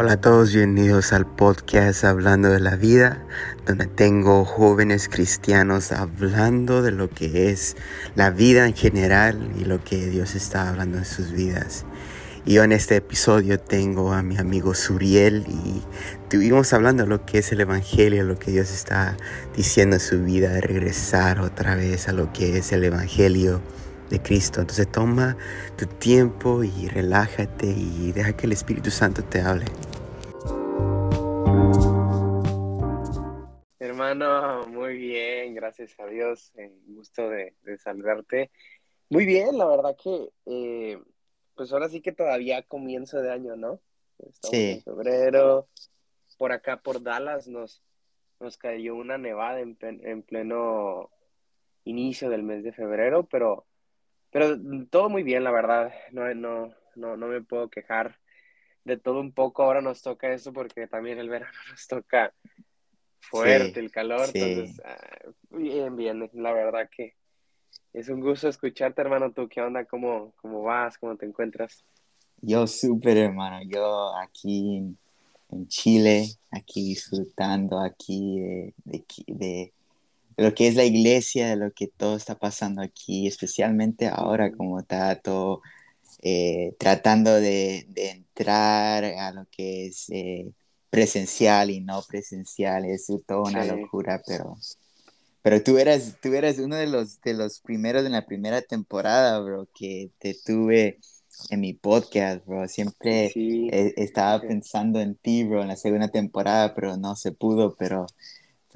Hola a todos, bienvenidos al podcast Hablando de la Vida, donde tengo jóvenes cristianos hablando de lo que es la vida en general y lo que Dios está hablando en sus vidas. Y yo en este episodio tengo a mi amigo Suriel y estuvimos hablando de lo que es el Evangelio, lo que Dios está diciendo en su vida, de regresar otra vez a lo que es el Evangelio de Cristo. Entonces toma tu tiempo y relájate y deja que el Espíritu Santo te hable. Hermano, muy bien, gracias a Dios, eh, gusto de, saludarte. Muy bien, la verdad que, eh, pues ahora sí que todavía comienzo de año, ¿no? Estamos en febrero, por acá por Dallas nos, nos cayó una nevada en, en pleno inicio del mes de febrero, pero pero todo muy bien, la verdad. No, no, no, no me puedo quejar de todo un poco. Ahora nos toca eso porque también el verano nos toca fuerte el calor. Entonces, ah, bien, bien. La verdad que es un gusto escucharte, hermano. ¿Tú qué onda? ¿Cómo, cómo vas? ¿Cómo te encuentras? Yo súper, hermano. Yo aquí en Chile, aquí disfrutando aquí de, de de lo que es la iglesia, de lo que todo está pasando aquí, especialmente ahora como está todo eh, tratando de, entrar a lo que es eh, presencial y no presencial, es toda una locura, pero, pero tú eras, tú eras uno de los, de los primeros en la primera temporada, bro, que te tuve en mi podcast, bro. Siempre estaba pensando en ti, bro, en la segunda temporada, pero no se pudo, pero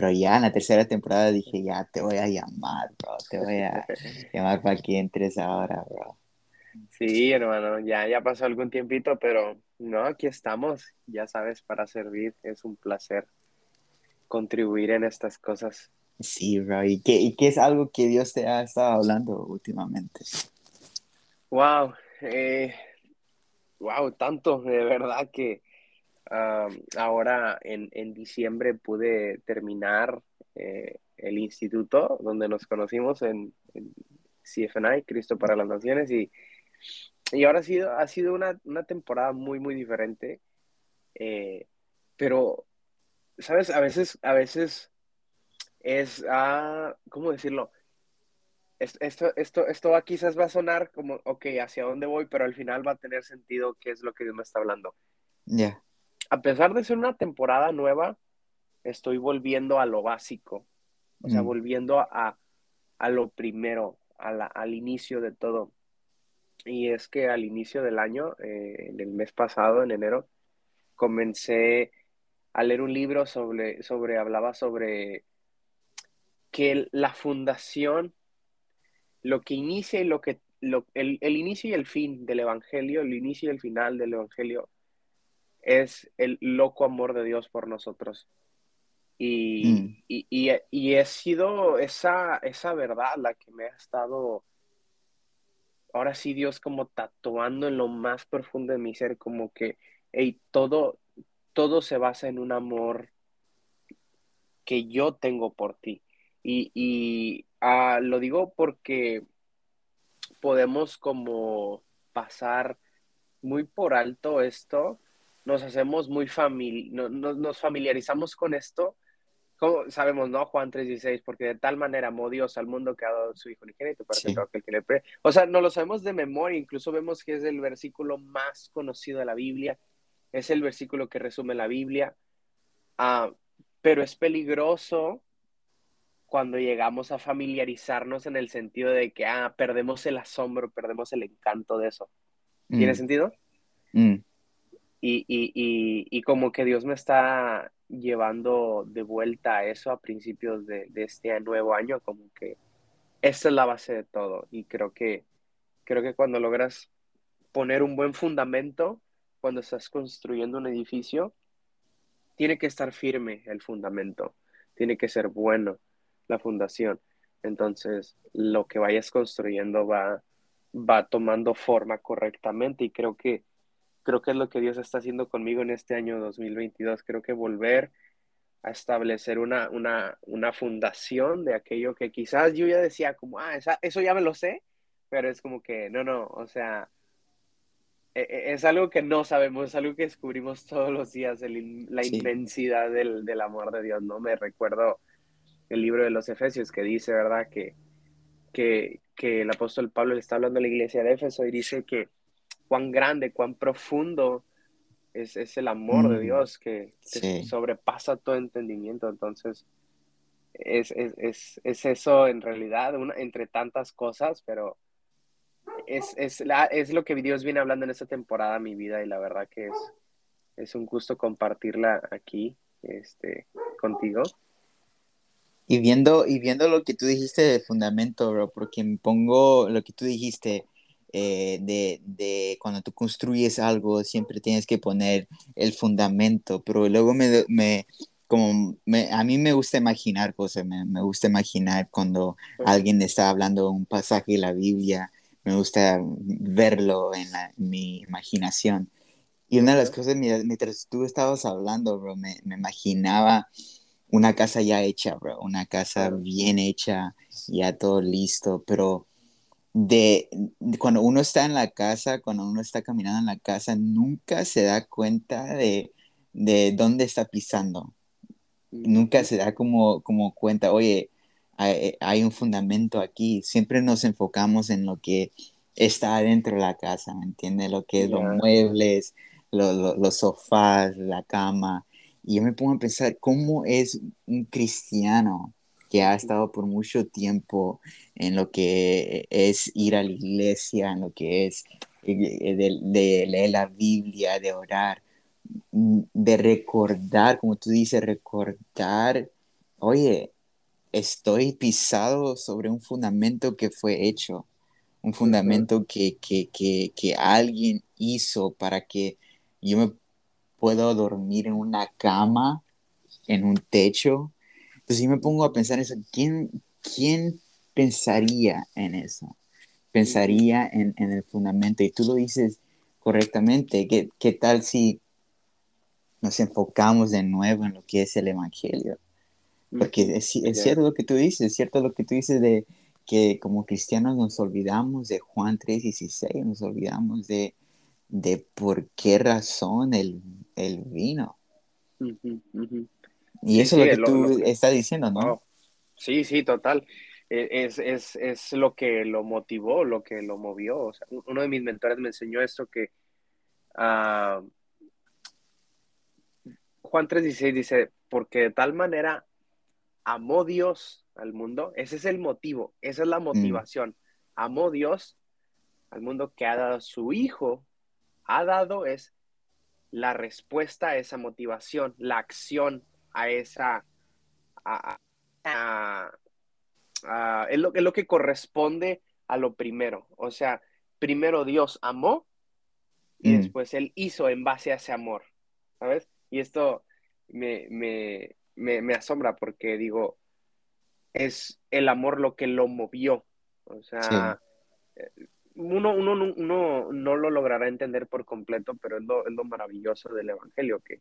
pero ya en la tercera temporada dije, ya te voy a llamar, bro. Te voy a llamar para que entres ahora, bro. Sí, hermano, ya, ya pasó algún tiempito, pero no, aquí estamos. Ya sabes, para servir es un placer contribuir en estas cosas. Sí, bro. ¿Y qué, y qué es algo que Dios te ha estado hablando últimamente? Wow, eh, wow, tanto, de verdad que ahora en, en, diciembre pude terminar eh, el instituto donde nos conocimos en, CFNI, Cristo para las Naciones, y, y ahora ha sido, ha sido una, una temporada muy, muy diferente. Eh, pero, ¿sabes? A veces, a veces es, ah, ¿cómo decirlo? Esto, esto, esto quizás va a sonar como, ok, ¿hacia dónde voy? Pero al final va a tener sentido qué es lo que Dios me está hablando. Ya a pesar de ser una temporada nueva, estoy volviendo a lo básico, o sea, mm. volviendo a, lo primero, al inicio de todo. Y es que al inicio del año, eh, en el mes pasado, en enero, comencé a leer un libro sobre, sobre hablaba sobre que la fundación, lo que inicia y lo que, el, el inicio y el fin del Evangelio, el inicio y el final del Evangelio, es el loco amor de Dios por nosotros. Y, mm. y, y, he sido esa, esa verdad la que me ha estado, ahora sí Dios como tatuando en lo más profundo de mi ser, como que, hey, todo, todo se basa en un amor que yo tengo por ti. Y, y ah, lo digo porque podemos como pasar muy por alto esto nos hacemos muy famili no, nos familiarizamos con esto, como sabemos, ¿no? Juan 3:16, porque de tal manera amó Dios al mundo que ha dado su Hijo unigénito para que todo aquel que le pre... O sea, no lo sabemos de memoria, incluso vemos que es el versículo más conocido de la Biblia, es el versículo que resume la Biblia, ah, pero es peligroso cuando llegamos a familiarizarnos en el sentido de que, ah, perdemos el asombro, perdemos el encanto de eso. ¿Tiene mm. sentido? Mm. Y, y, y, y, como que Dios me está llevando de vuelta a eso a principios de, de, este nuevo año, como que esta es la base de todo. Y creo que, creo que cuando logras poner un buen fundamento, cuando estás construyendo un edificio, tiene que estar firme el fundamento, tiene que ser bueno la fundación. Entonces, lo que vayas construyendo va, va tomando forma correctamente y creo que creo que es lo que Dios está haciendo conmigo en este año 2022. Creo que volver a establecer una, una, una fundación de aquello que quizás yo ya decía como, ah, eso ya me lo sé, pero es como que, no, no, o sea, e, e, es algo que no sabemos, es algo que descubrimos todos los días, la inmensidad del, del, amor de Dios, ¿no? Me recuerdo el libro de los Efesios que dice, ¿verdad? Que, que, que el apóstol Pablo le está hablando a la iglesia de Éfeso y dice que cuán grande, cuán profundo es, es el amor de mm, Dios que, sobrepasa todo entendimiento. Entonces, es, es, es, es eso en realidad, una, entre tantas cosas, pero es, es, la, es lo que Dios viene hablando en esta temporada mi vida y la verdad que es, es un gusto compartirla aquí este, contigo. Y viendo, y viendo lo que tú dijiste de fundamento, bro, porque me pongo lo que tú dijiste eh, de, de, cuando tú construyes algo, siempre tienes que poner el fundamento, pero luego me, me como me, a mí me gusta imaginar cosas, me, me gusta imaginar cuando alguien está hablando un pasaje de la Biblia me gusta verlo en, mi imaginación. Y una de las cosas, mientras tú estabas hablando, bro, me, me, imaginaba una casa ya hecha, bro, una casa bien hecha, ya todo listo, pero de, cuando uno está en la casa, cuando uno está caminando en la casa, nunca se da cuenta de, de dónde está pisando. Nunca se da como, como cuenta, oye, hay, un fundamento aquí. Siempre nos enfocamos en lo que está dentro de la casa, ¿me entiendes? Lo que es los muebles, los sofás, la cama. Y yo me pongo a pensar, ¿cómo es un cristiano que ha estado por mucho tiempo en lo que es ir a la iglesia, en lo que es eh, de, de leer la Biblia, de orar, mm, de recordar, como tú dices, recordar, oye, estoy pisado sobre un fundamento que fue hecho, un fundamento que, que, alguien hizo para que yo me pueda dormir en una cama, en un techo. Entonces yo me pongo a pensar eso, ¿quién, quién pensaría en eso? Pensaría en, el fundamento. Y tú lo dices correctamente, ¿qué, qué tal si nos enfocamos de nuevo en lo que es el Evangelio? Porque es, cierto lo que tú dices, es cierto lo que tú dices de que como cristianos nos olvidamos de Juan 3:16, nos olvidamos de, de por qué razón el, vino. Y eso es lo que tú estás diciendo, ¿no? Sí, sí, total. E, es, lo que lo motivó, lo que lo movió. uno de mis mentores me enseñó esto que uh, Juan 3:16 dice, porque de tal manera amó Dios al mundo, ese es el motivo, esa es la mm. motivación. Amó Dios al mundo que ha dado su Hijo, ha dado es la respuesta a esa motivación, la acción a esa, es, lo, es lo que corresponde a lo primero. O sea, primero Dios amó y mm. después Él hizo en base a ese amor, ¿sabes? Y esto me, me, me, asombra porque digo, es el amor lo que lo movió. O sea, uno, uno, uno, no lo logrará entender por completo, pero es lo, es lo maravilloso del Evangelio, que,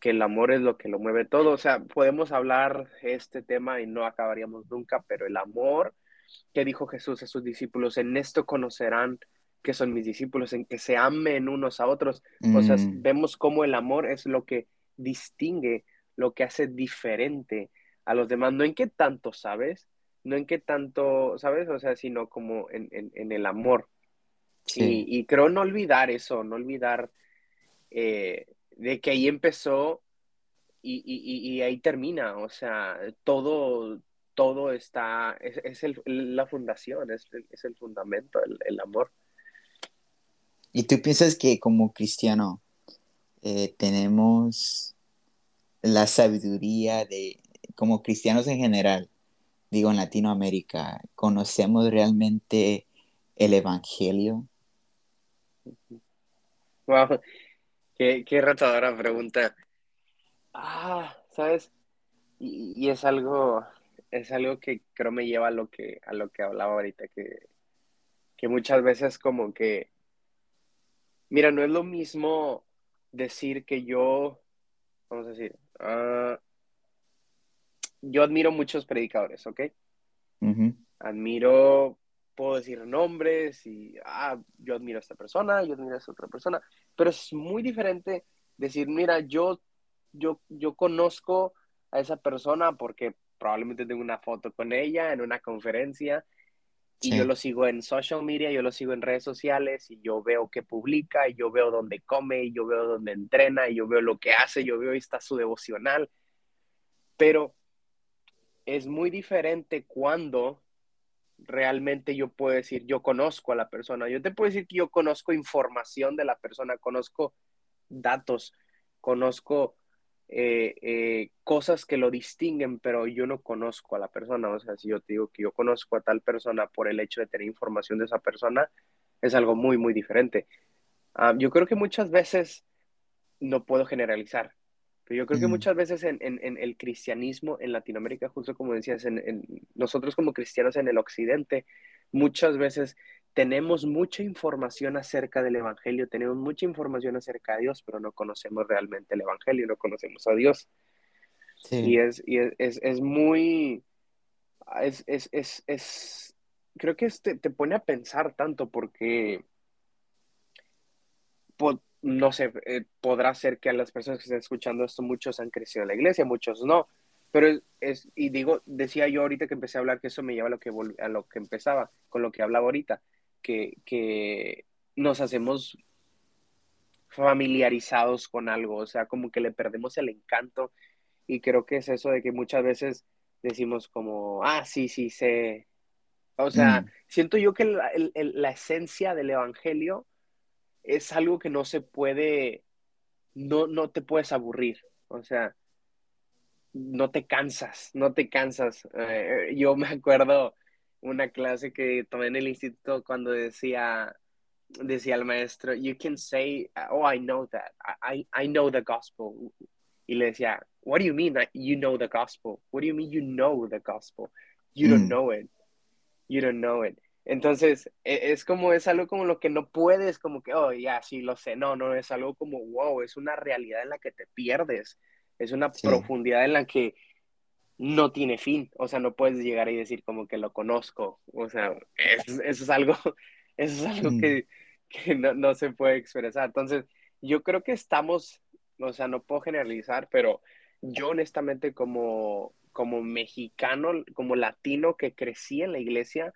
que, el amor es lo que lo mueve todo. O sea, podemos hablar este tema y no acabaríamos nunca, pero el amor que dijo Jesús a sus discípulos, en esto conocerán que son mis discípulos, en que se amen unos a otros. O sea, mm. vemos cómo el amor es lo que distingue lo que hace diferente a los demás, no en qué tanto sabes, no en qué tanto, ¿sabes? O sea, sino como en, el amor. Y, creo no olvidar eso, no olvidar eh, de que ahí empezó y, ahí termina, o sea, todo, todo está, es, la fundación, es, el fundamento, el, amor. ¿Y tú piensas que como cristiano eh, tenemos la sabiduría de, como cristianos en general, digo en Latinoamérica, ¿conocemos realmente el Evangelio? Wow, qué, qué retadora pregunta. Ah, ¿sabes? Y, es algo, es algo que creo me lleva a lo que, a lo que hablaba ahorita, que, que muchas veces como que, mira, no es lo mismo decir que yo, vamos a decir, Ah, yo admiro muchos predicadores, ¿ok? Admiro puedo decir nombres y, ah, yo admiro a esta persona, yo admiro a esta otra persona, pero es muy diferente decir, mira, yo, yo, yo conozco a esa persona porque probablemente tengo una foto con ella en una conferencia y yo lo sigo en social media, yo lo sigo en redes sociales y yo veo que publica y yo veo dónde come y yo veo dónde entrena y yo veo lo que hace, yo veo ahí está su devocional. Pero es muy diferente cuando realmente yo puedo decir, yo conozco a la persona. Yo te puedo decir que yo conozco información de la persona, conozco datos, conozco eh, eh, cosas que lo distinguen, pero yo no conozco a la persona. O sea, si yo te digo que yo conozco a tal persona por el hecho de tener información de esa persona, es algo muy, muy diferente. Ah, yo creo que muchas veces no puedo generalizar, yo creo que mm. muchas veces en, el cristianismo en Latinoamérica, justo como decías, en, nosotros como cristianos en el occidente, muchas veces tenemos mucha información acerca del Evangelio, tenemos mucha información acerca de Dios, pero no conocemos realmente el Evangelio, no conocemos a Dios. Y, es, es, muy, es, es, creo que te, te pone a pensar tanto porque no sé, eh, podrá ser que a las personas que estén escuchando esto, muchos han crecido en la iglesia, muchos no. Pero es, y digo, decía yo ahorita que empecé a hablar que eso me lleva a lo que, a lo que empezaba, con lo que hablaba ahorita, que, que nos hacemos familiarizados con algo, o sea, como que le perdemos el encanto y creo que es eso de que muchas veces decimos como, ah, sí, sí, sé. O sea, mm. siento yo que la, la esencia del Evangelio es algo que no se puede, no, no te puedes aburrir, o sea, no te cansas, no te cansas. Eh, yo me acuerdo una clase que tomé en el instituto cuando decía, decía el maestro, you can say, oh, I know that, I, I know the gospel. Y le decía, what do you mean that you know the gospel? What do you mean you know the gospel? You don't mm. know it. You don't know it. Entonces, e, es como, es algo como lo que no puedes, como que, oh, ya, sí, lo sé. No, no, es algo como, wow, es una realidad en la que te pierdes. Es una profundidad en la que no tiene fin. O sea, no puedes llegar y decir como que lo conozco. O sea, eso, es algo, eso es algo mm. que, que no, no, se puede expresar. Entonces, yo creo que estamos, o sea, no puedo generalizar, pero yo honestamente como, como mexicano, como latino que crecí en la iglesia,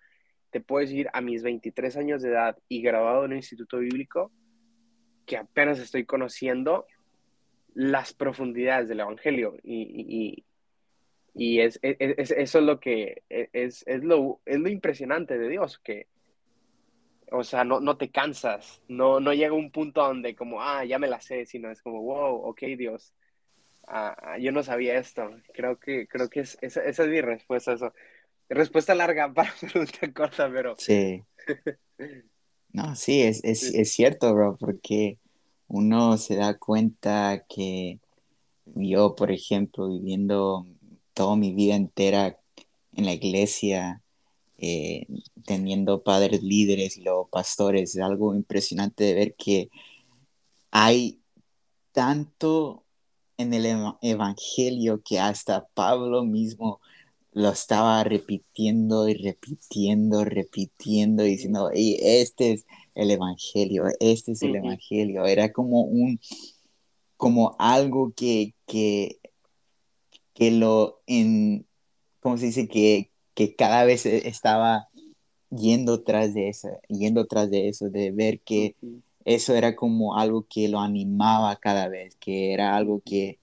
te puedo decir a mis 23 años de edad y graduado en un instituto bíblico que apenas estoy conociendo las profundidades del Evangelio y, y, es, eso es lo que e, es, lo, es lo impresionante de Dios, que, o sea, no, no te cansas, no, no llega un punto donde como, ah, ya me la sé, sino es como, wow, ok, Dios, ah, ah, yo no sabía esto. Creo que, creo que es, esa, esa es mi respuesta a eso. Respuesta larga para pregunta corta, pero. Sí. No, sí, es, es, es, cierto, bro, porque uno se da cuenta que yo, por ejemplo, viviendo toda mi vida entera en la iglesia, eh, teniendo padres líderes y luego pastores, es algo impresionante de ver que hay tanto en el evangelio que hasta Pablo mismo lo estaba repitiendo y repitiendo, repitiendo, diciendo, y este es el Evangelio, este es el Evangelio. Era como un, como algo que, que, que lo, en, ¿cómo se dice? Que, que cada vez e, estaba yendo tras de eso, yendo tras de eso, de ver que eso era como algo que lo animaba cada vez, que era algo que,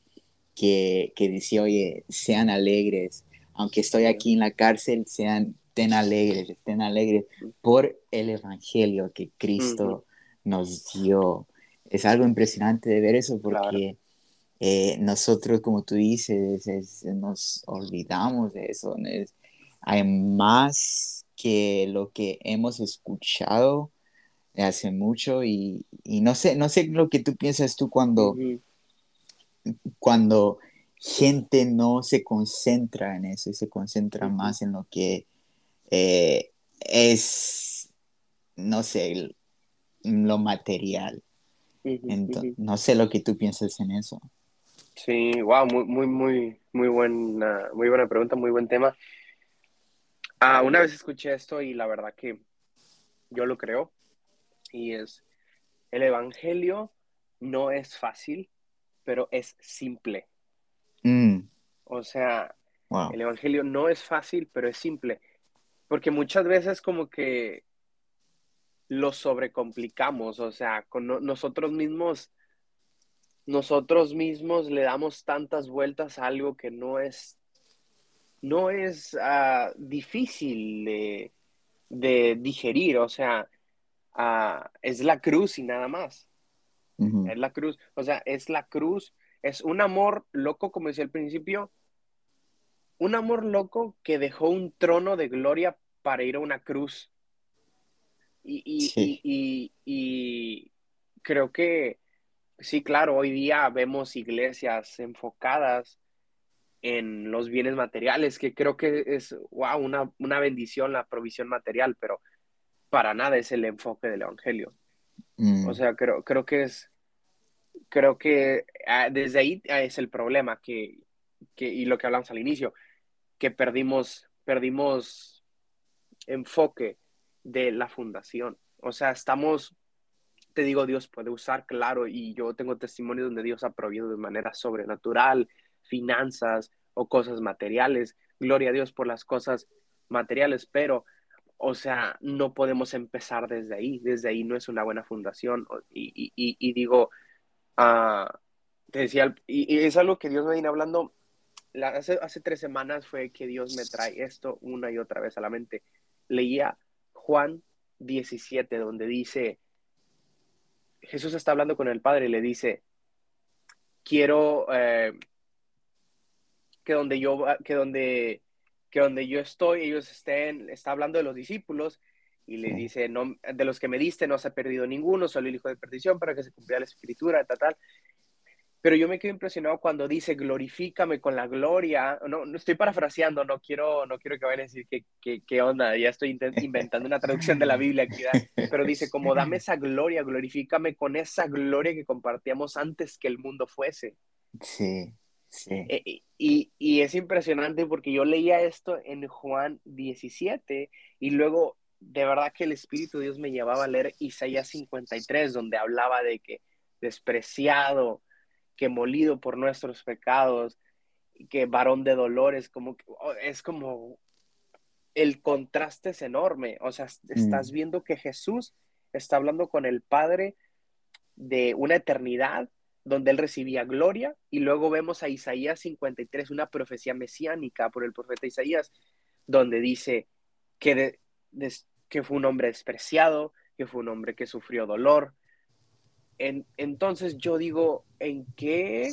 que, que decía, oye, sean alegres, aunque estoy aquí en la cárcel, sean, estén alegres, estén alegres por el Evangelio que Cristo nos dio. Es algo impresionante de ver eso porque eh, nosotros, como tú dices, nos olvidamos de eso. hay más que lo que hemos escuchado hace mucho y, no sé, no sé lo que tú piensas tú cuando, cuando gente no se concentra en eso y se concentra más en lo que eh, es, no sé, lo material. no sé lo que tú piensas en eso. Sí, wow, muy, muy, muy, muy buena, muy buena pregunta, muy buen tema. Ah, una vez escuché esto y la verdad que yo lo creo. Y es, el Evangelio no es fácil, pero es simple. Mm, O sea, wow. el Evangelio no es fácil, pero es simple. Porque muchas veces como que lo sobrecomplicamos, o sea, con no- nosotros mismos, nosotros mismos le damos tantas vueltas a algo que no es, no es ah, difícil de, de digerir, o sea, ah, es la cruz y nada más. Es la cruz, o sea, es la cruz, es un amor loco, como decía al principio, un amor loco que dejó un trono de gloria para ir a una cruz. Y, y, Sí. y, y, y creo que, sí, claro, hoy día vemos iglesias enfocadas en los bienes materiales, que creo que es, wow, una, una bendición la provisión material, pero para nada es el enfoque del Evangelio. Mm, O sea, creo, creo que es, creo que ah, desde ahí ah, es el problema que, que, y lo que hablamos al inicio, que perdimos, perdimos enfoque de la fundación. O sea, estamos, te digo, Dios puede usar, claro, y yo tengo testimonio donde Dios ha prohibido de manera sobrenatural, finanzas o cosas materiales. Gloria a Dios por las cosas materiales, pero, o sea, no podemos empezar desde ahí. Desde ahí no es una buena fundación. Y, y digo, te decía, y, es algo que Dios me viene hablando. La, hace, hace tres semanas fue que Dios me trae esto una y otra vez a la mente. Leía Juan 17, donde dice, Jesús está hablando con el Padre y le dice, quiero eh, que donde yo, que donde, que donde yo estoy, ellos estén, está hablando de los discípulos y le Sí. dice, no, de los que me diste no se ha perdido ninguno, solo el hijo de perdición para que se cumpliera la escritura, tal, tal. Pero yo me quedo impresionado cuando dice, glorifícame con la gloria. No, no estoy parafraseando, no quiero, no quiero que vayan a decir que, que, que onda, ya estoy inventando una traducción de la Biblia aquí, pero dice, como dame esa gloria, glorifícame con esa gloria que compartíamos antes que el mundo fuese. Sí, sí. E- Y, y es impresionante porque yo leía esto en Juan 17 y luego de verdad que el Espíritu de Dios me llevaba a leer Isaías 53, donde hablaba de que despreciado, que molido por nuestros pecados, que varón de dolores, como que, oh, es como el contraste es enorme, o sea, estás Mm. viendo que Jesús está hablando con el Padre de una eternidad donde él recibía gloria y luego vemos a Isaías 53, una profecía mesiánica por el profeta Isaías, donde dice que, de- des- que fue un hombre despreciado, que fue un hombre que sufrió dolor. En- entonces yo digo, ¿en qué?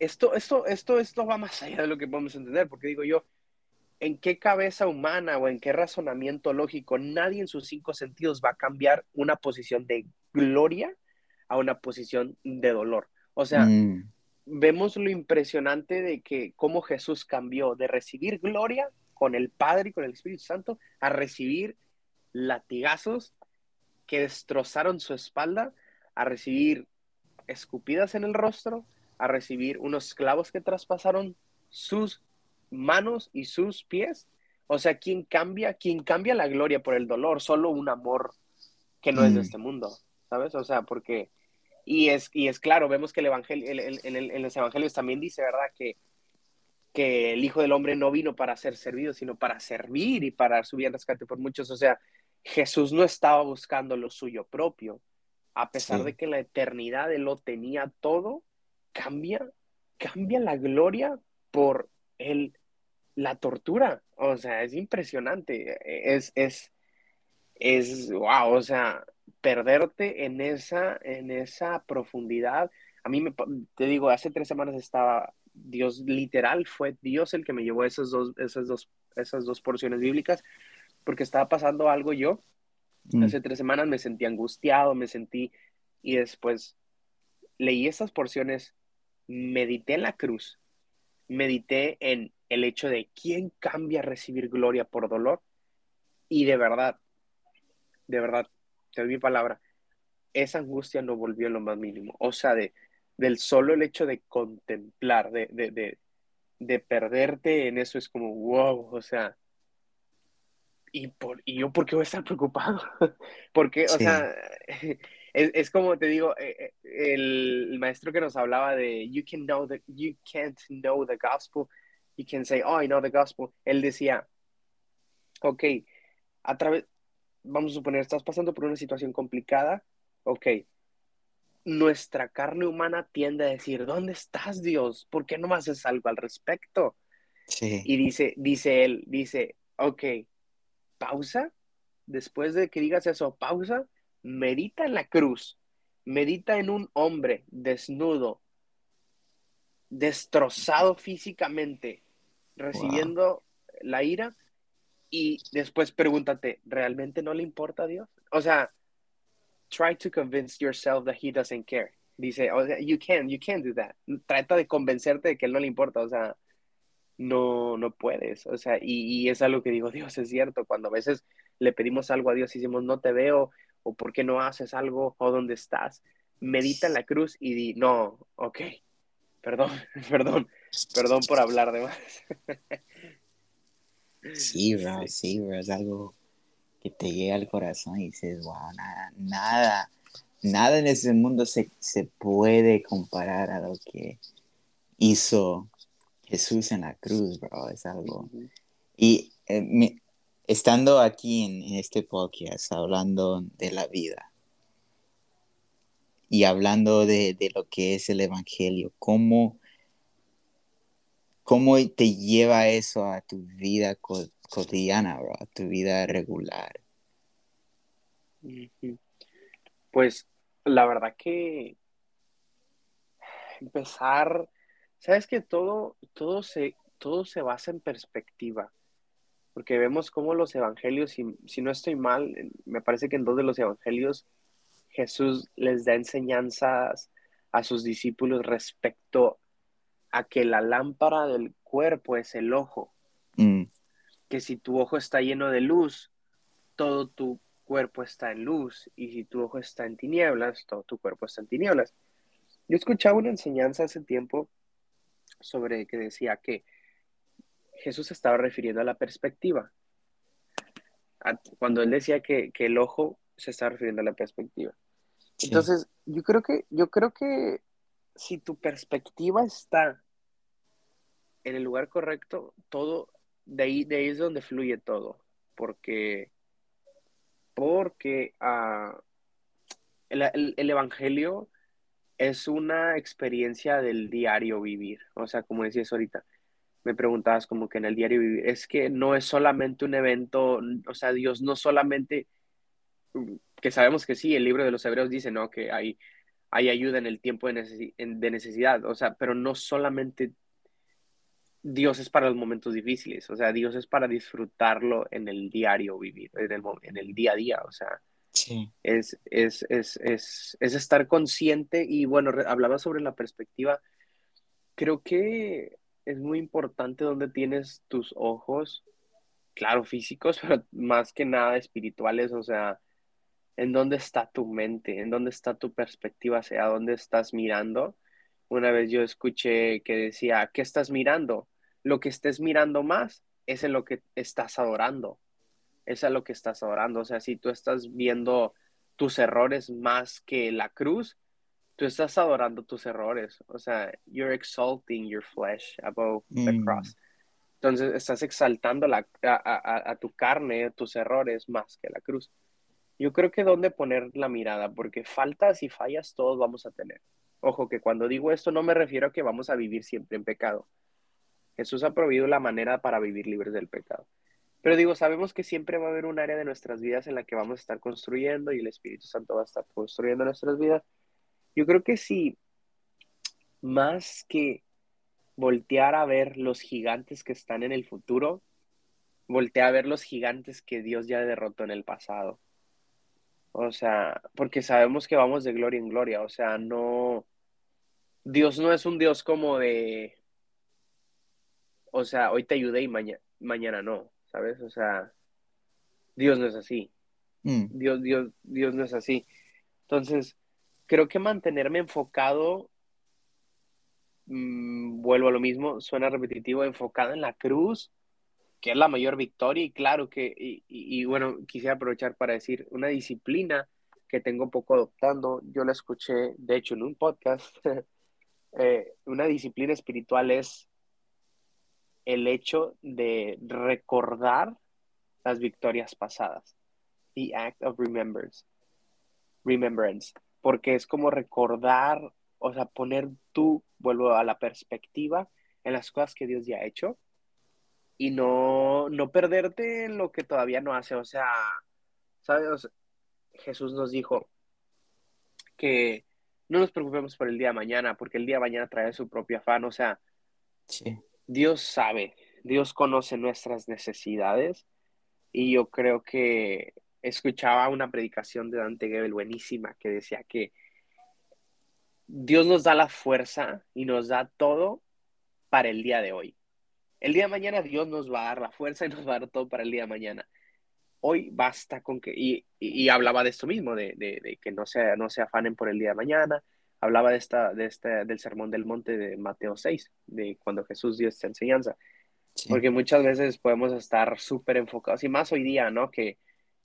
Esto, esto, esto, esto va más allá de lo que podemos entender, porque digo yo, ¿en qué cabeza humana o en qué razonamiento lógico nadie en sus cinco sentidos va a cambiar una posición de gloria a una posición de dolor? O sea, Mm, vemos lo impresionante de que cómo Jesús cambió de recibir gloria con el Padre y con el Espíritu Santo a recibir latigazos que destrozaron su espalda, a recibir escupidas en el rostro, a recibir unos clavos que traspasaron sus manos y sus pies. O sea, ¿quién cambia? ¿Quién cambia la gloria por el dolor? Solo un amor que no es de Mm. este mundo, ¿sabes? O sea, porque... Y es, y es claro, vemos que el evangelio, el- el- el- en los evangelios también dice, ¿verdad? Que, que el Hijo del Hombre no vino para ser servido, sino para servir y para dar su vida en rescate por muchos. O sea, Jesús no estaba buscando lo suyo propio. A pesar Sí. de que en la eternidad él lo tenía todo, cambia, cambia la gloria por el, la tortura. O sea, es impresionante. Es, es, es, wow, o sea, perderte en esa, en esa profundidad. A mí me, te digo, hace tres semanas estaba, Dios literal, fue Dios el que me llevó esas dos, esas dos, esas dos porciones bíblicas, porque estaba pasando algo yo. mm, Hace tres semanas me sentí angustiado, me sentí, y después leí esas porciones, medité en la cruz, medité en el hecho de quién cambia a recibir gloria por dolor, y de verdad, de verdad, te doy mi palabra, esa angustia no volvió en lo más mínimo. O sea, de, del solo el hecho de contemplar, de, de, de, de perderte en eso es como, wow, o sea, ¿y, por, ¿y yo por qué voy a estar preocupado? Porque, o sea, es, es, como te digo, eh, eh, el, el, maestro que nos hablaba de, you, can know the, you can't know the gospel, you can say, oh, I know the gospel. Él decía, ok, a través, vamos a suponer, estás pasando por una situación complicada, ok, nuestra carne humana tiende a decir, ¿dónde estás, Dios? ¿Por qué no me haces algo al respecto? Sí. Y dice, dice él, dice, ok, pausa, después de que digas eso, pausa, medita en la cruz, medita en un hombre desnudo, destrozado físicamente, recibiendo wow. la ira, y después pregúntate, ¿realmente no le importa a Dios? O sea, try to convince yourself that he doesn't care. Dice, o sea, you can, you can't do that. Trata de convencerte de que él no le importa, o sea, no, no puedes. O sea, y, y, es algo que digo, Dios, es cierto, cuando a veces le pedimos algo a Dios y decimos, no te veo, o por qué no haces algo, o dónde estás, medita en la cruz y di, no, ok, perdón, perdón, perdón por hablar de más. Sí, bro, sí, bro, es algo que te llega al corazón y dices, wow, nada, nada, nada en ese mundo se, se puede comparar a lo que hizo Jesús en la cruz, bro, es algo. Y eh, me, estando aquí en, en, este podcast hablando de la vida y hablando de, de lo que es el Evangelio, ¿cómo, ¿cómo te lleva eso a tu vida cotidiana, bro, a tu vida regular? Pues la verdad que empezar Sabes que todo, todo, se, todo se basa en perspectiva, porque vemos cómo los evangelios, si, si no estoy mal, me parece que en dos de los evangelios Jesús les da enseñanzas a sus discípulos respecto a que la lámpara del cuerpo es el ojo. Mm. Que si tu ojo está lleno de luz, todo tu cuerpo está en luz. Y si tu ojo está en tinieblas, todo tu cuerpo está en tinieblas. Yo escuchaba una enseñanza hace tiempo sobre que decía que Jesús estaba refiriendo a la perspectiva. Cuando él decía que, que el ojo se estaba refiriendo a la perspectiva. Sí. Entonces, yo creo que, yo creo que si tu perspectiva está en el lugar correcto, todo, de ahí, de ahí es donde fluye todo. Porque, porque el, el, el, Evangelio es una experiencia del diario vivir. O sea, como decías ahorita, me preguntabas como que en el diario vivir, es que no es solamente un evento, o sea, Dios no solamente, que sabemos que sí, el libro de los hebreos dice, ¿no? Que hay, hay ayuda en el tiempo de, necesi de necesidad, o sea, pero no solamente Dios es para los momentos difíciles, o sea, Dios es para disfrutarlo en el diario vivir, en el, en el día a día, o sea, Sí. Es, es, es, es, es estar consciente y bueno, hablaba sobre la perspectiva. Creo que es muy importante donde tienes tus ojos, claro, físicos, pero más que nada espirituales, o sea, en dónde está tu mente, en dónde está tu perspectiva, hacia dónde estás mirando. Una vez yo escuché que decía, ¿qué estás mirando? Lo que estés mirando más es en lo que estás adorando es a lo que estás adorando. O sea, si tú estás viendo tus errores más que la cruz, tú estás adorando tus errores. O sea, you're exalting your flesh above mm. the cross. Entonces estás exaltando la, a, a, a, tu carne, tus errores más que la cruz. Yo creo que dónde poner la mirada, porque faltas y fallas todos vamos a tener. Ojo que cuando digo esto no me refiero a que vamos a vivir siempre en pecado. Jesús ha prohibido la manera para vivir libres del pecado. Pero digo, sabemos que siempre va a haber un área de nuestras vidas en la que vamos a estar construyendo y el Espíritu Santo va a estar construyendo nuestras vidas. Yo creo que sí, más que voltear a ver los gigantes que están en el futuro, voltea a ver los gigantes que Dios ya derrotó en el pasado. O sea, porque sabemos que vamos de gloria en gloria. O sea, no. Dios no es un Dios como de. O sea, hoy te ayudé y mañana, mañana no. ¿sabes? O sea, Dios no es así. Mm. Dios, Dios, Dios no es así. Entonces, creo que mantenerme enfocado, mmm, vuelvo a lo mismo, suena repetitivo, enfocado en la cruz, que es la mayor victoria y claro que, y, bueno, quisiera aprovechar para decir, una disciplina que tengo poco adoptando, yo la escuché, de hecho, en un podcast, eh, una disciplina espiritual es el hecho de recordar las victorias pasadas, the act of remembrance, remembrance, porque es como recordar, o sea, poner tú, vuelvo a la perspectiva en las cosas que Dios ya ha hecho y no, no perderte en lo que todavía no hace. O sea, ¿sabes? Jesús nos dijo que no nos preocupemos por el día de mañana, porque el día de mañana trae su propio afán. O sea, Dios sabe, Dios conoce nuestras necesidades y yo creo que escuchaba una predicación de Dante Gebel buenísima que decía que Dios nos da la fuerza y nos da todo para el día de hoy. El día de mañana Dios nos va a dar la fuerza y nos va a dar todo para el día de mañana. Hoy basta con que, y, hablaba de esto mismo, de, que no se, no se afanen por el día de mañana. Hablaba de esta, de este, del sermón del monte de Mateo 6, de cuando Jesús dio esta enseñanza. Porque muchas veces podemos estar súper enfocados, y más hoy día, ¿no? Que,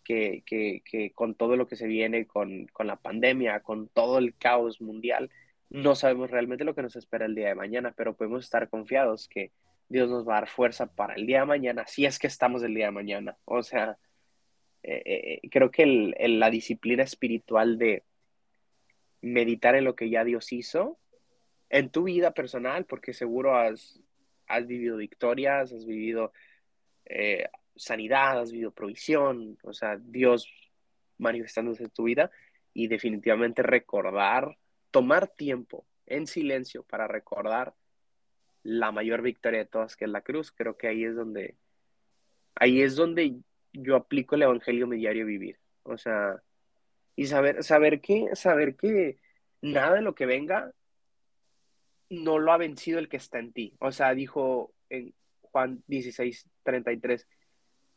que, que, que, con todo lo que se viene, con, con la pandemia, con todo el caos mundial, no sabemos realmente lo que nos espera el día de mañana, pero podemos estar confiados que Dios nos va a dar fuerza para el día de mañana, si es que estamos el día de mañana. O sea, eh, eh, creo que la disciplina espiritual de meditar en lo que ya Dios hizo en tu vida personal, porque seguro has, has vivido victorias, has vivido eh, sanidad, has vivido provisión, o sea, Dios manifestándose en tu vida y definitivamente recordar, tomar tiempo en silencio para recordar la mayor victoria de todas, que es la cruz. Creo que ahí es donde, ahí es donde yo aplico el evangelio mi diario vivir. O sea, y saber, saber que, saber que nada de lo que venga no lo ha vencido el que está en ti. O sea, dijo en Juan 16, 33,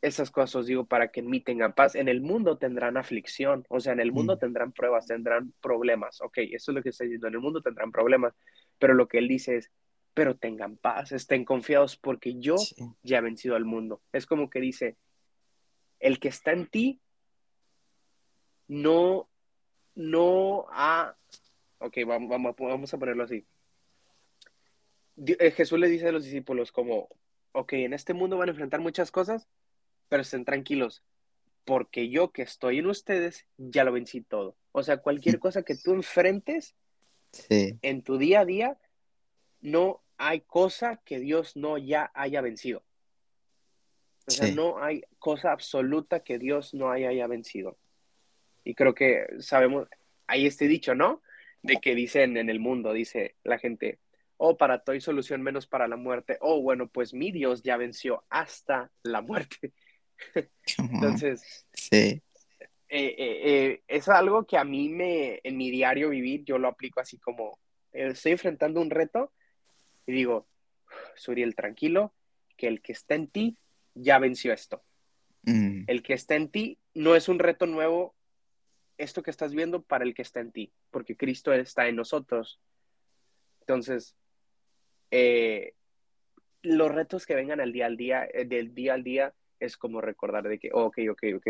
esas cosas os digo para que en mí tengan paz. En el mundo tendrán aflicción, o sea, en el mundo mm. tendrán pruebas, tendrán problemas. Ok, eso es lo que está diciendo, en el mundo tendrán problemas, pero lo que él dice es, pero tengan paz, estén confiados porque yo ya he vencido al mundo. Es como que dice, el que está en ti no, no ha, ok, vamos, vamos, a ponerlo así. Eh, Jesús le dice a los discípulos como, ok, en este mundo van a enfrentar muchas cosas, pero estén tranquilos, porque yo que estoy en ustedes ya lo vencí todo. O sea, cualquier cosa que tú enfrentes en tu día a día, no hay cosa que Dios no ya haya vencido. O sea, no hay cosa absoluta que Dios no haya, vencido. Y creo que sabemos, hay este dicho, ¿no? De que dicen en el mundo, dice la gente, oh, para todo hay solución menos para la muerte. Oh, bueno, pues mi Dios ya venció hasta la muerte. Entonces, sí. Eh, eh, eh, es algo que a mí me, en mi diario vivir, yo lo aplico así como, estoy enfrentando un reto y digo, Suriel, tranquilo, que el que está en ti ya venció esto. Mm. El que está en ti no es un reto nuevo, esto que estás viendo para el que está en ti, porque Cristo está en nosotros. Entonces, eh, los retos que vengan al día al día, eh, del día al día, es como recordar de que, ok, ok, ok,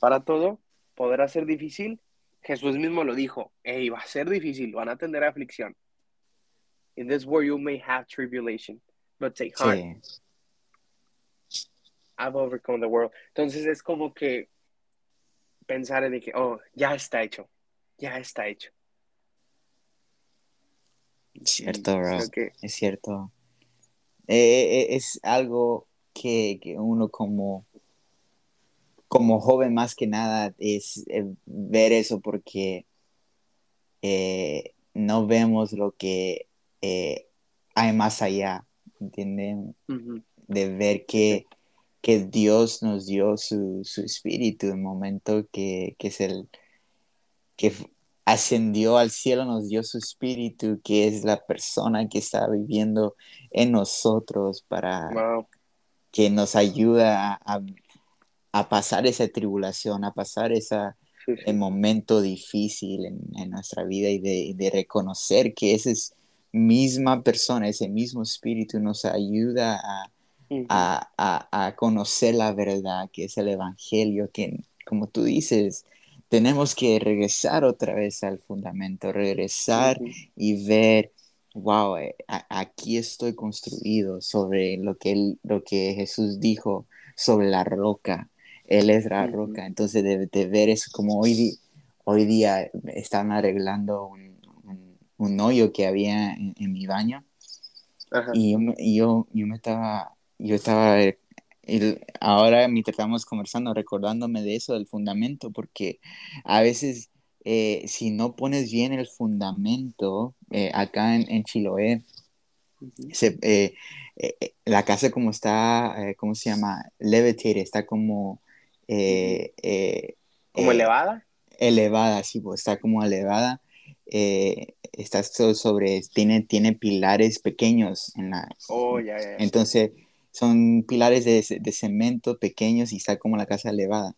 para todo podrá ser difícil. Jesús mismo lo dijo, hey, va a ser difícil, van a tener aflicción, In this world you may have tribulation, but take heart. I've overcome the world. Entonces es como que pensar en que, oh, ya está hecho, ya está hecho. Cierto, bro. Es cierto. Eh, eh, eh, es algo que, que, uno como, como joven más que nada es ver eso porque no vemos lo que hay más allá, ¿entienden? De ver que, que, Dios nos dio su, su espíritu, el momento que, que, es el que ascendió al cielo, nos dio su espíritu, que es la persona que está viviendo en nosotros para que nos ayuda a, a, pasar esa tribulación, a pasar esa, el momento difícil en, en nuestra vida y de, de, reconocer que ese es misma persona, ese mismo espíritu nos ayuda a, a, conocer la verdad, que es el Evangelio, que como tú dices, tenemos que regresar otra vez al fundamento, regresar y ver, wow, eh, aquí estoy construido sobre lo que, lo que Jesús dijo sobre la roca. Él es la roca. Entonces, de, ver eso, como hoy, hoy día están arreglando un, un, hoyo que había en, mi baño. Y, yo, yo, yo, me estaba, yo estaba, ahora mientras estamos conversando, recordándome de eso, del fundamento, porque a veces eh, si no pones bien el fundamento, eh, acá en, en Chiloé, eh, la casa como está, ¿cómo se llama? Levitated, está como... ¿Como elevada? Elevada, sí, pues está como elevada. está sobre, tiene, tiene pilares pequeños en la... Oh, ya, ya. Entonces, son pilares de, de, cemento pequeños y está como la casa elevada.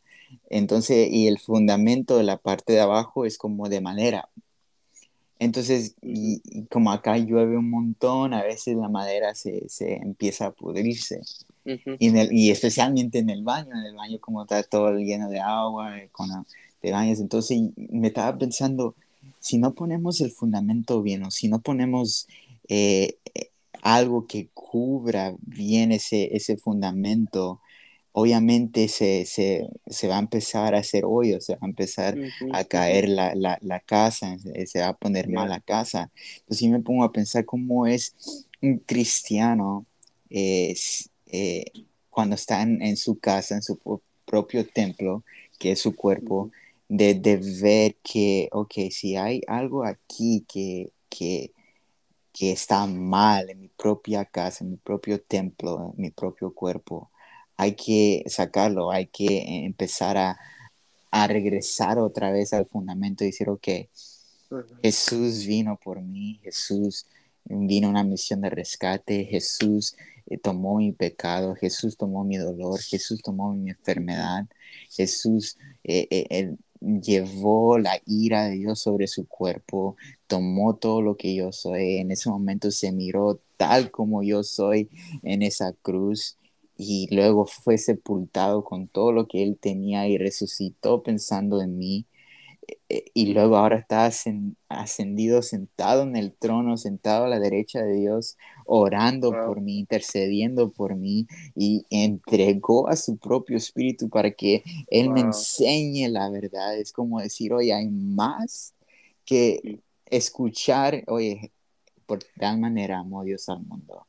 Entonces, y el fundamento de la parte de abajo es como de madera. Entonces, y, como acá llueve un montón, a veces la madera se, se empieza a pudrirse. y, en el, y, especialmente en el baño, en el baño como está todo lleno de agua, eh, con de baños. Entonces, me estaba pensando, si no ponemos el fundamento bien o si no ponemos eh, algo que cubra bien ese, ese fundamento, obviamente se, se, se, va a empezar a hacer hoyos, se va a empezar a caer la, la, la, casa, se va a poner mal la casa. Entonces yo me pongo a pensar cómo es un cristiano eh, cuando está en, su casa, en su propio templo, que es su cuerpo, de, de, ver que, ok, si hay algo aquí que, que, que está mal en mi propia casa, en mi propio templo, en mi propio cuerpo, hay que sacarlo, hay que empezar a, regresar otra vez al fundamento y decir, ok, Jesús vino por mí, Jesús vino a una misión de rescate, Jesús eh, tomó mi pecado, Jesús tomó mi dolor, Jesús tomó mi enfermedad, Jesús eh, eh, llevó la ira de Dios sobre su cuerpo, tomó todo lo que yo soy, en ese momento se miró tal como yo soy en esa cruz y luego fue sepultado con todo lo que él tenía y resucitó pensando en mí. Eh, y luego ahora está ascendido, sentado en el trono, sentado a la derecha de Dios, orando por mí, intercediendo por mí, y entregó a su propio espíritu para que Él me enseñe la verdad. Es como decir, oye, hay más que escuchar, oye, por tal manera amó Dios al mundo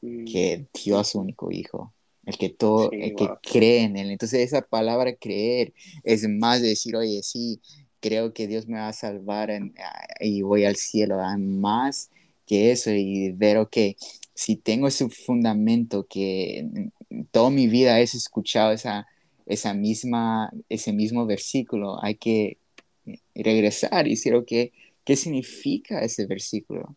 que dio a su único hijo, el que todo, el que cree en él. Entonces esa palabra creer es más de decir, oye, sí, creo que Dios me va a salvar ah, y voy al cielo, más que eso y ver, que si tengo ese fundamento que toda mi vida he escuchado esa, esa misma, ese mismo versículo, hay que regresar y decir, ok, ¿qué significa ese versículo?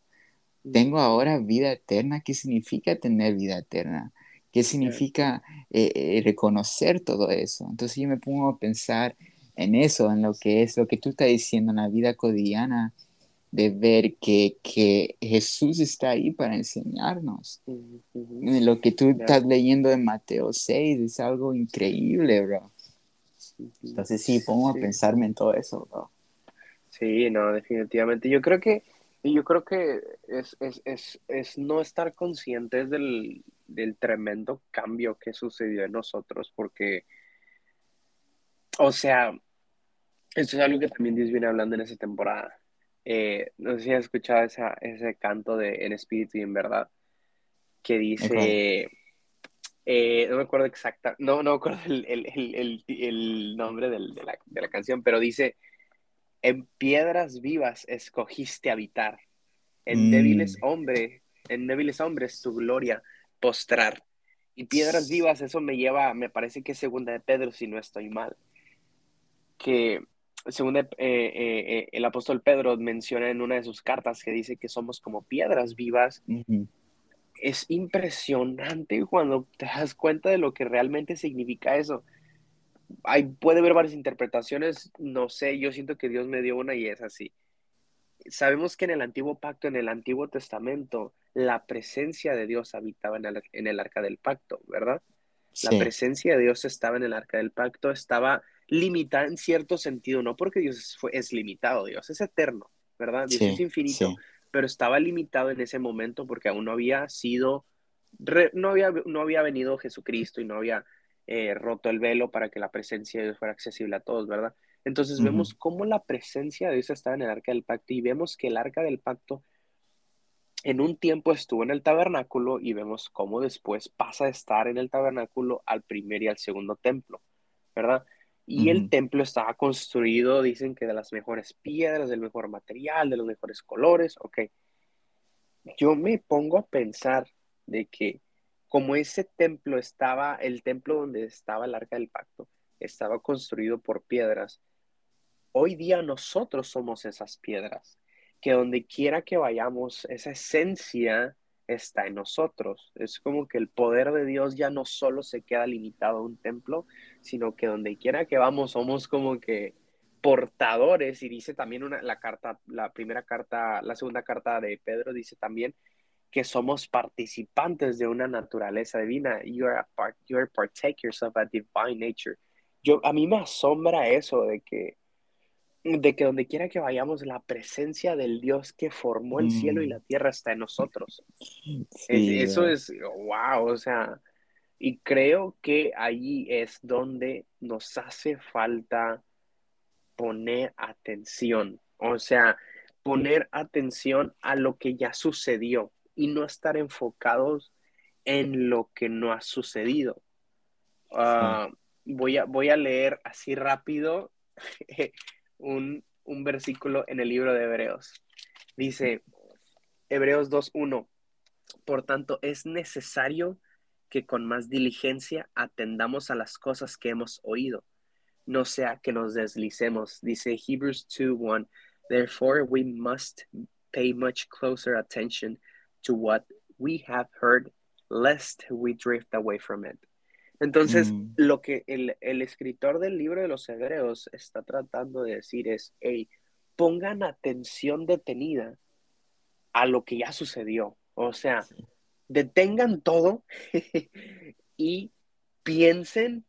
Tengo ahora vida eterna. ¿Qué significa tener vida eterna? ¿Qué significa eh, eh, reconocer todo eso? Entonces yo me pongo a pensar en eso, en lo que es lo que tú estás diciendo en la vida cotidiana, de ver que, que Jesús está ahí para enseñarnos. Lo que tú estás leyendo en Mateo 6 es algo increíble, bro. Entonces sí, pongo a pensarme en todo eso, bro. Sí, no, definitivamente. Yo creo que yo creo que es, es, no estar conscientes del, tremendo cambio que sucedió en nosotros, porque, o sea, esto es algo que también Dios viene hablando en esa temporada. Eh, no sé si has escuchado ese canto de En Espíritu y en Verdad, que dice, eh, no me acuerdo exacta, no, no me acuerdo el, nombre de, la, de la canción, pero dice, en piedras vivas escogiste habitar, en mm. débiles hombres, en débiles hombres tu gloria postrar. Y piedras vivas, eso me lleva, me parece que es segunda de Pedro, si no estoy mal. Que según eh, eh, eh, el apóstol Pedro menciona en una de sus cartas que dice que somos como piedras vivas. Es impresionante cuando te das cuenta de lo que realmente significa eso hay, puede haber varias interpretaciones, no sé, yo siento que Dios me dio una y es así. Sabemos que en el antiguo pacto, en el antiguo testamento, la presencia de Dios habitaba en el, en el arca del pacto, ¿verdad? La presencia de Dios estaba en el arca del pacto, estaba limitada en cierto sentido, no porque Dios es, limitado, Dios es eterno, ¿verdad? Dios es infinito, pero estaba limitado en ese momento porque aún no había sido, no, había, no había venido Jesucristo y no había eh, roto el velo para que la presencia de Dios fuera accesible a todos, ¿verdad? Entonces vemos cómo la presencia de Dios estaba en el arca del pacto y vemos que el arca del pacto en un tiempo estuvo en el tabernáculo y vemos cómo después pasa de estar en el tabernáculo al primer y al segundo templo, ¿verdad? Y el templo estaba construido, dicen que de las mejores piedras, del mejor material, de los mejores colores, ok. Yo me pongo a pensar de que como ese templo estaba, el templo donde estaba el arca del pacto, estaba construido por piedras, hoy día nosotros somos esas piedras que donde quiera que vayamos, esa esencia está en nosotros. Es como que el poder de Dios ya no solo se queda limitado a un templo, sino que donde quiera que vamos somos como que portadores y dice también una, la carta, la primera carta, la segunda carta de Pedro dice también que somos participantes de una naturaleza divina. You are, part, you are partakers of a divine nature. Yo, a mí me asombra eso de que de que donde quiera que vayamos, la presencia del Dios que formó el cielo y la mm. tierra está en nosotros. eso es, wow, o sea, y creo que ahí es donde nos hace falta poner atención, o sea, poner atención a lo que ya sucedió y no estar enfocados en lo que no ha sucedido. Ah, voy, a, voy a leer así rápido un, versículo en el libro de Hebreos. Dice Hebreos 2.1, por tanto es necesario que con más diligencia atendamos a las cosas que hemos oído, no sea que nos deslicemos. Dice Hebrews 2.1, therefore we must pay much closer attention to what we have heard, lest we drift away from it. Entonces, mm. lo que el, escritor del libro de los Hebreos está tratando de decir es, hey, pongan atención detenida a lo que ya sucedió. O sea, detengan todo y piensen,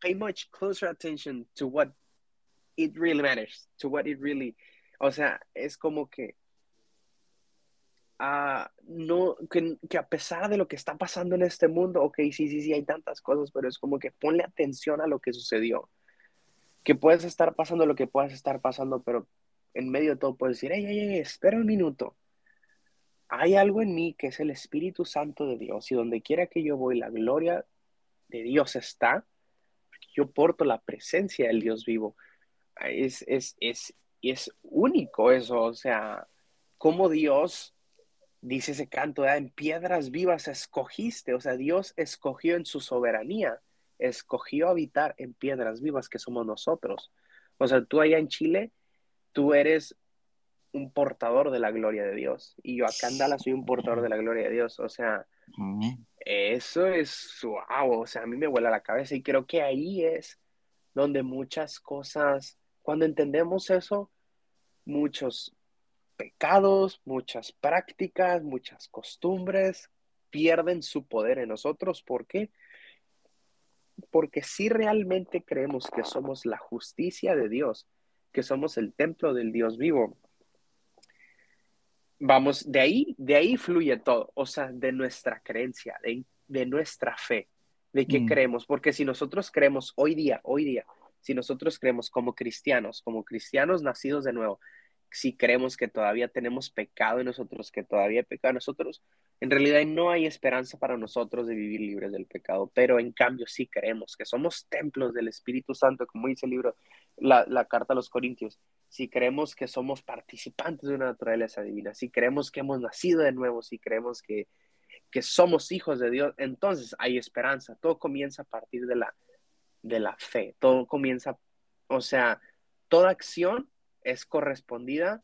pay much closer attention to what it really matters, to what it really, o sea, es como que no, que, a pesar de lo que está pasando en este mundo, ok, sí, sí, sí, hay tantas cosas, pero es como que ponle atención a lo que sucedió. Que puedes estar pasando lo que puedas estar pasando, pero en medio de todo puedes decir, hey, hey, hey, espera un minuto. Hay algo en mí que es el Espíritu Santo de Dios y donde quiera que yo voy, la gloria de Dios está, yo porto la presencia del Dios vivo. Es, es, es, es único eso, o sea, como Dios dice ese canto, en piedras vivas escogiste, o sea, Dios escogió en su soberanía, escogió habitar en piedras vivas que somos nosotros. O sea, tú allá en Chile, tú eres un portador de la gloria de Dios. Y yo acá en Dallas soy un portador de la gloria de Dios. O sea, eso es suave. O sea, a mí me vuela la cabeza y creo que ahí es donde muchas cosas, cuando entendemos eso, muchos pecados, muchas prácticas, muchas costumbres pierden su poder en nosotros. ¿Por qué? Porque si realmente creemos que somos la justicia de Dios, que somos el templo del Dios vivo, vamos, de ahí, de ahí fluye todo, o sea, de nuestra creencia, de, nuestra fe, de qué mm. creemos, porque si nosotros creemos hoy día, hoy día, si nosotros creemos como cristianos, como cristianos nacidos de nuevo, si creemos que todavía tenemos pecado en nosotros, que todavía hay pecado en nosotros, en realidad no hay esperanza para nosotros de vivir libres del pecado, pero en cambio sí creemos que somos templos del Espíritu Santo, como dice el libro, la, carta a los Corintios, si creemos que somos participantes de una naturaleza divina, si creemos que hemos nacido de nuevo, si creemos que, que somos hijos de Dios, entonces hay esperanza. Todo comienza a partir de la, de la fe, todo comienza, o sea, toda acción es correspondida,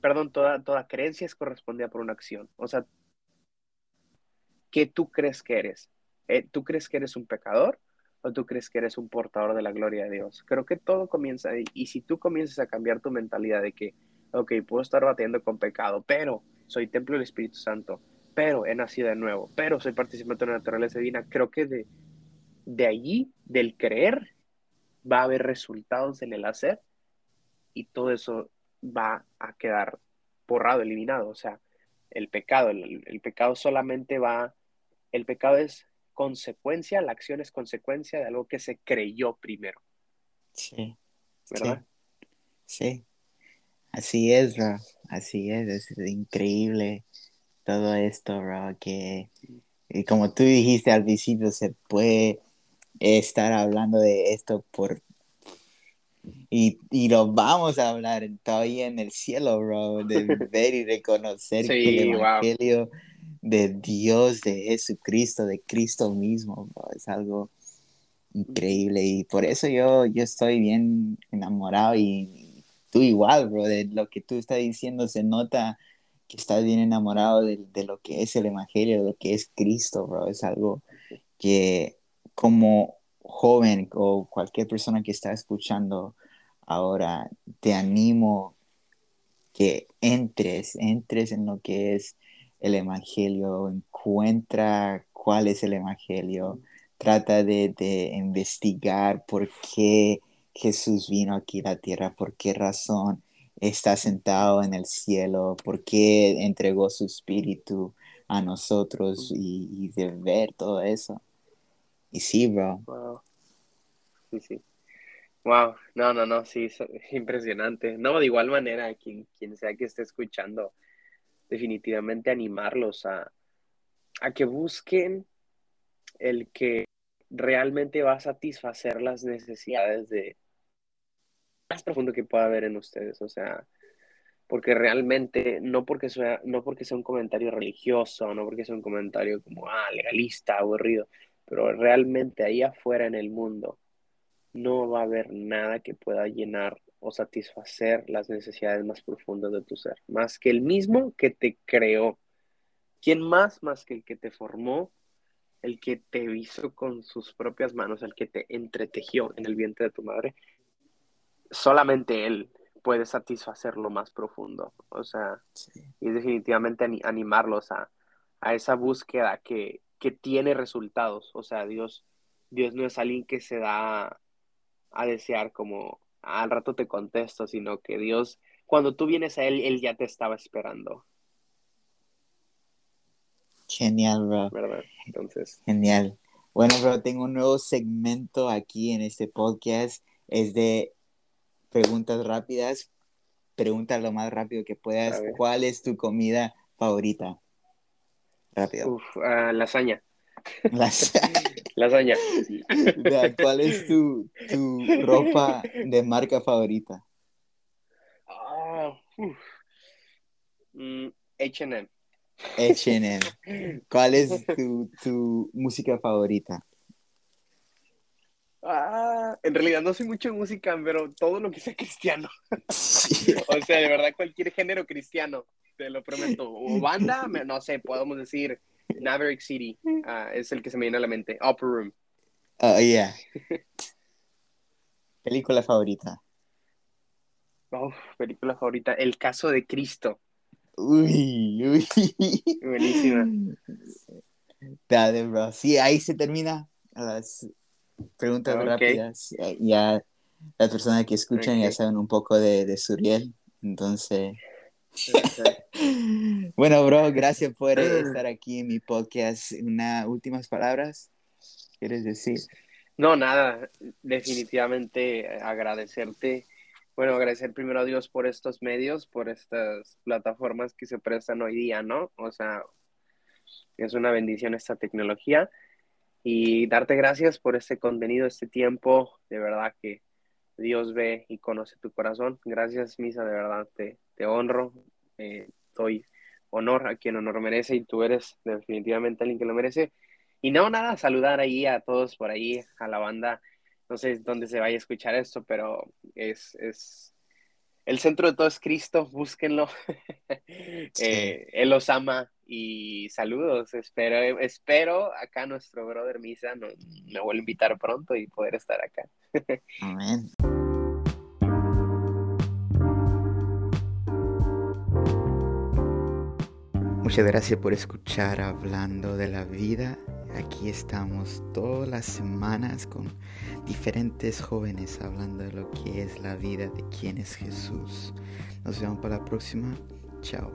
perdón, toda, toda creencia es correspondida por una acción. O sea, ¿qué tú crees que eres? Eh, ¿Tú crees que eres un pecador o tú crees que eres un portador de la gloria de Dios? Creo que todo comienza ahí. Y si tú comienzas a cambiar tu mentalidad de que, ok, puedo estar batiendo con pecado, pero soy templo del Espíritu Santo, pero he nacido de nuevo, pero soy participante de la naturaleza divina. Creo que de, de allí, del creer, va a haber resultados en el hacer y todo eso va a quedar borrado, eliminado. O sea, el pecado, el, pecado solamente va, el pecado es consecuencia, la acción es consecuencia de algo que se creyó primero. Sí. ¿Verdad? Sí. Así es, bro. Así es. Es increíble todo esto, bro. Que, y como tú dijiste al principio, se puede estar hablando de esto por y, y lo vamos a hablar todavía en el cielo, bro, de ver y reconocer que el Evangelio de Dios, de Jesucristo, de Cristo mismo, bro, es algo increíble. Y por eso yo, yo estoy bien enamorado y tú igual, bro, de lo que tú estás diciendo se nota que estás bien enamorado de, de lo que es el Evangelio, de lo que es Cristo, bro, es algo que como joven o cualquier persona que está escuchando ahora, te animo que entres, entres en lo que es el Evangelio, encuentra cuál es el Evangelio, trata de, investigar por qué Jesús vino aquí a la tierra, por qué razón está sentado en el cielo, por qué entregó su espíritu a nosotros y, y de ver todo eso. Y sí, bro. Wow. Sí, sí. Wow, no, no, no, sí, es impresionante. No, de igual manera, quien, quien sea que esté escuchando, definitivamente animarlos a, a que busquen el que realmente va a satisfacer las necesidades de más profundo que pueda haber en ustedes, o sea, porque realmente, no porque sea, no porque sea un comentario religioso, no porque sea un comentario como, ah, legalista, aburrido, pero realmente ahí afuera en el mundo no va a haber nada que pueda llenar o satisfacer las necesidades más profundas de tu ser, más que el mismo que te creó. ¿Quién más más que el que te formó, el que te hizo con sus propias manos, el que te entretejió en el vientre de tu madre? Solamente él puede satisfacer lo más profundo. O sea, y definitivamente animarlos a, a esa búsqueda que, que tiene resultados. O sea, Dios, Dios no es alguien que se da a desear como al rato te contesto, sino que Dios, cuando tú vienes a Él, Él ya te estaba esperando. Genial, bro. ¿Verdad? Entonces. Genial. Bueno, bro, tengo un nuevo segmento aquí en este podcast. Es de preguntas rápidas. Pregunta lo más rápido que puedas. ¿Cuál es tu comida favorita? Rápido. Uf, uh, lasaña. Lasaña. Lasaña. ¿Cuál es tu, tu ropa de marca favorita? Ah, H&M. H&M. ¿Cuál es tu, tu música favorita? Ah, en realidad no soy mucho de música, pero todo lo que sea cristiano. o sea, de verdad, cualquier género cristiano, te lo prometo. O banda, no sé, podemos decir Maverick City, uh, es el que se me viene a la mente. Upper Room. Oh, yeah. película favorita. Oh, película favorita. El caso de Cristo. Uy, uy. Buenísima. Dale, bro. Sí, ahí se termina las preguntas rápidas. Ya las personas que escuchan ya saben un poco de, de Suriel. Entonces. bueno, bro, gracias por estar aquí en mi podcast. Unas últimas palabras, ¿quieres decir? No, nada, definitivamente agradecerte. Bueno, agradecer primero a Dios por estos medios, por estas plataformas que se prestan hoy día, ¿no? O sea, es una bendición esta tecnología y darte gracias por este contenido, este tiempo, de verdad que Dios ve y conoce tu corazón. Gracias, Misa, de verdad te, te honro, eh, doy honor a quien honor merece y tú eres definitivamente alguien que lo merece. Y no, nada, saludar ahí a todos por ahí, a la banda. No sé dónde se vaya a escuchar esto, pero es, es el centro de todo es Cristo, búsquenlo. Eh, él los ama y saludos. Espero, espero acá nuestro brother Misa no, me vuelva a invitar pronto y poder estar acá. Amén. Muchas gracias por escuchar hablando de la vida. Aquí estamos todas las semanas con diferentes jóvenes hablando de lo que es la vida, de quién es Jesús. Nos vemos para la próxima. Chao.